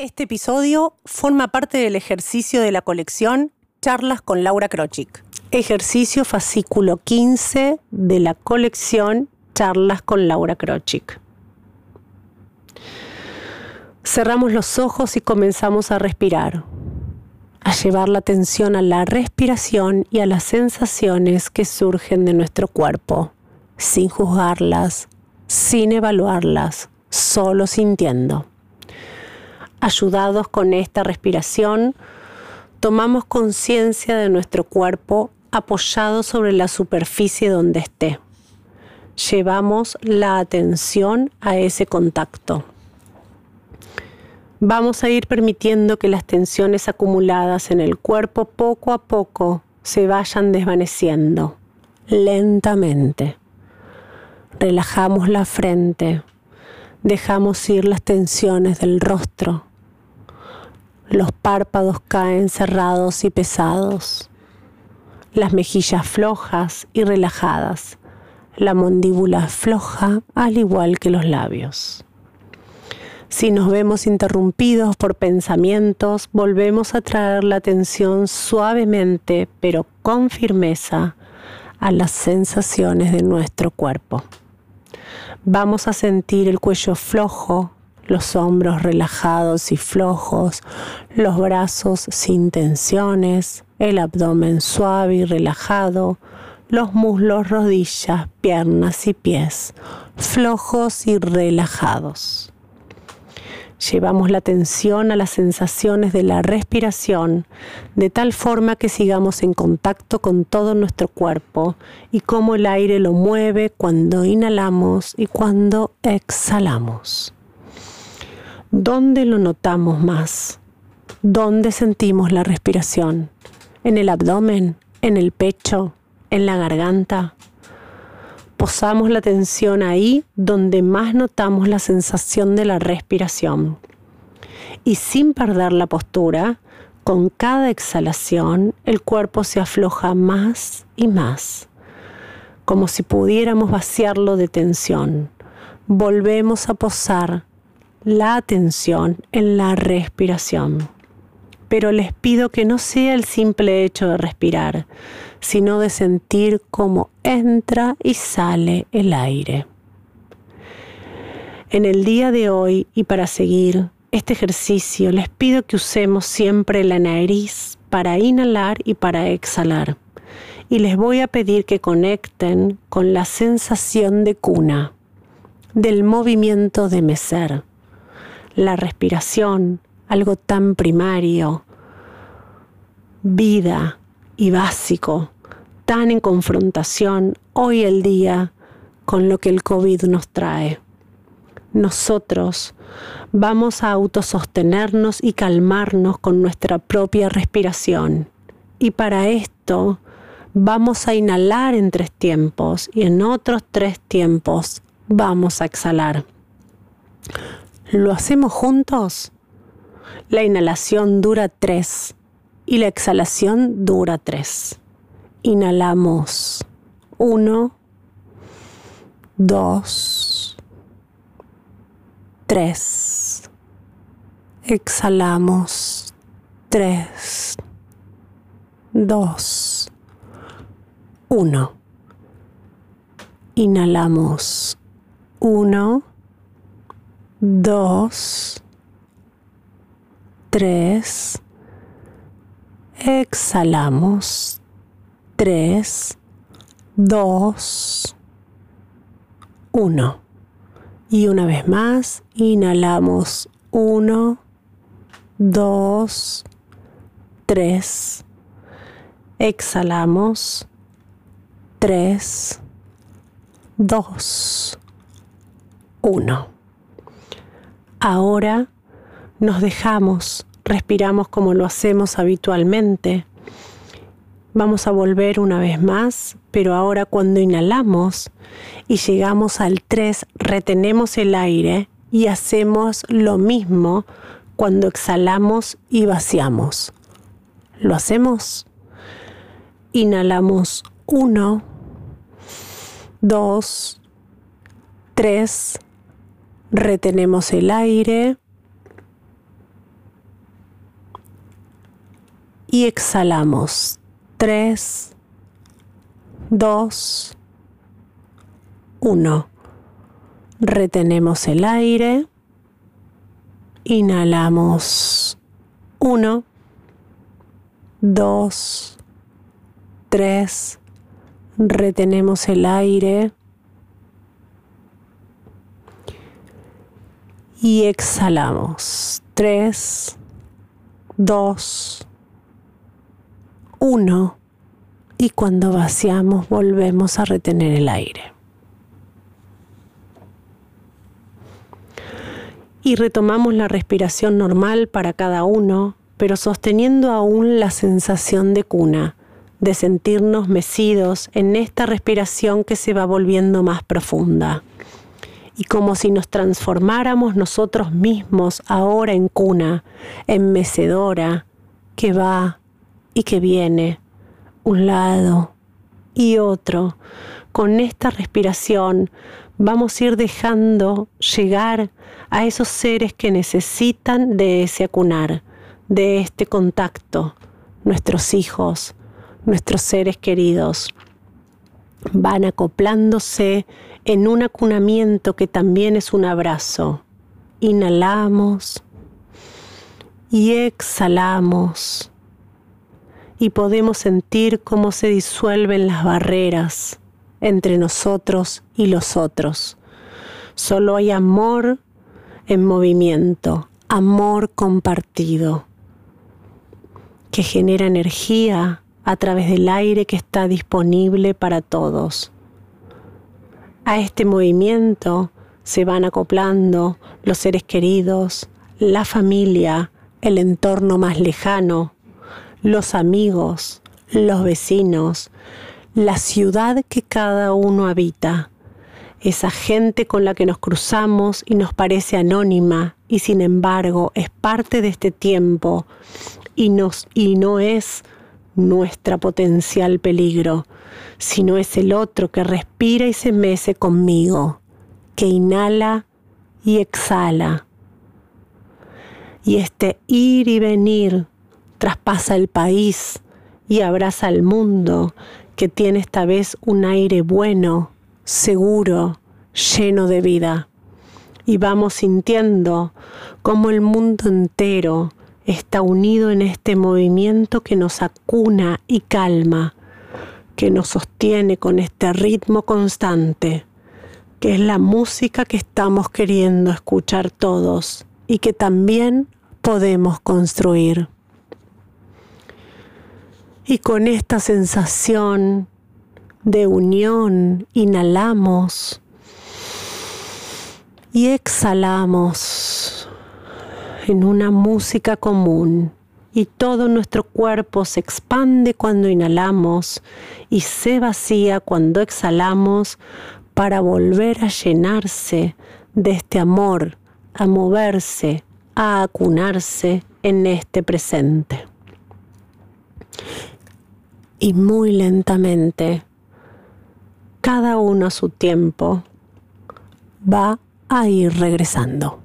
Este episodio forma parte del ejercicio de la colección Charlas con Laura Krochik. Ejercicio fascículo 15 de la colección Charlas con Laura Krochik. Cerramos los ojos y comenzamos a respirar, a llevar la atención a la respiración y a las sensaciones que surgen de nuestro cuerpo, sin juzgarlas, sin evaluarlas, solo sintiendo. Ayudados con esta respiración, tomamos conciencia de nuestro cuerpo apoyado sobre la superficie donde esté. Llevamos la atención a ese contacto. Vamos a ir permitiendo que las tensiones acumuladas en el cuerpo poco a poco se vayan desvaneciendo, lentamente. Relajamos la frente, dejamos ir las tensiones del rostro los párpados caen cerrados y pesados, las mejillas flojas y relajadas, la mandíbula floja al igual que los labios. Si nos vemos interrumpidos por pensamientos, volvemos a traer la atención suavemente pero con firmeza a las sensaciones de nuestro cuerpo. Vamos a sentir el cuello flojo, los hombros relajados y flojos, los brazos sin tensiones, el abdomen suave y relajado, los muslos, rodillas, piernas y pies, flojos y relajados. Llevamos la atención a las sensaciones de la respiración de tal forma que sigamos en contacto con todo nuestro cuerpo y cómo el aire lo mueve cuando inhalamos y cuando exhalamos. ¿Dónde lo notamos más? ¿Dónde sentimos la respiración? ¿En el abdomen? ¿En el pecho? ¿En la garganta? Posamos la atención ahí donde más notamos la sensación de la respiración. Y sin perder la postura, con cada exhalación el cuerpo se afloja más y más, como si pudiéramos vaciarlo de tensión. Volvemos a posar la atención en la respiración. Pero les pido que no sea el simple hecho de respirar, sino de sentir cómo entra y sale el aire. En el día de hoy y para seguir este ejercicio les pido que usemos siempre la nariz para inhalar y para exhalar. Y les voy a pedir que conecten con la sensación de cuna, del movimiento de mecer la respiración, algo tan primario, vida y básico, tan en confrontación hoy el día con lo que el COVID nos trae. Nosotros vamos a autosostenernos y calmarnos con nuestra propia respiración. Y para esto vamos a inhalar en tres tiempos y en otros tres tiempos vamos a exhalar. ¿Lo hacemos juntos? La inhalación dura tres y la exhalación dura tres. Inhalamos uno, dos, tres. Exhalamos tres, dos, uno. Inhalamos uno dos, tres, exhalamos, tres, dos, uno. Y una vez más, inhalamos, uno, dos, tres, exhalamos, tres, dos, uno. Ahora nos dejamos, respiramos como lo hacemos habitualmente. Vamos a volver una vez más, pero ahora cuando inhalamos y llegamos al 3, retenemos el aire y hacemos lo mismo cuando exhalamos y vaciamos. ¿Lo hacemos? Inhalamos 1, 2, 3, retenemos el aire y exhalamos. 3, 2, 1. Retenemos el aire. Inhalamos. 1, 2, 3. Retenemos el aire. Y exhalamos. 3, 2, 1 y cuando vaciamos volvemos a retener el aire. Y retomamos la respiración normal para cada uno, pero sosteniendo aún la sensación de cuna, de sentirnos mecidos en esta respiración que se va volviendo más profunda. Y como si nos transformáramos nosotros mismos ahora en cuna, en mecedora, que va y que viene, un lado y otro. Con esta respiración vamos a ir dejando llegar a esos seres que necesitan de ese acunar, de este contacto, nuestros hijos, nuestros seres queridos. Van acoplándose en un acunamiento que también es un abrazo. Inhalamos y exhalamos y podemos sentir cómo se disuelven las barreras entre nosotros y los otros. Solo hay amor en movimiento, amor compartido, que genera energía a través del aire que está disponible para todos. A este movimiento se van acoplando los seres queridos, la familia, el entorno más lejano, los amigos, los vecinos, la ciudad que cada uno habita, esa gente con la que nos cruzamos y nos parece anónima y sin embargo es parte de este tiempo y, nos, y no es nuestra potencial peligro, sino es el otro que respira y se mece conmigo, que inhala y exhala. Y este ir y venir traspasa el país y abraza al mundo que tiene esta vez un aire bueno, seguro, lleno de vida. Y vamos sintiendo cómo el mundo entero está unido en este movimiento que nos acuna y calma, que nos sostiene con este ritmo constante, que es la música que estamos queriendo escuchar todos y que también podemos construir. Y con esta sensación de unión inhalamos y exhalamos en una música común y todo nuestro cuerpo se expande cuando inhalamos y se vacía cuando exhalamos para volver a llenarse de este amor, a moverse, a acunarse en este presente y muy lentamente, cada uno a su tiempo, va a ir regresando.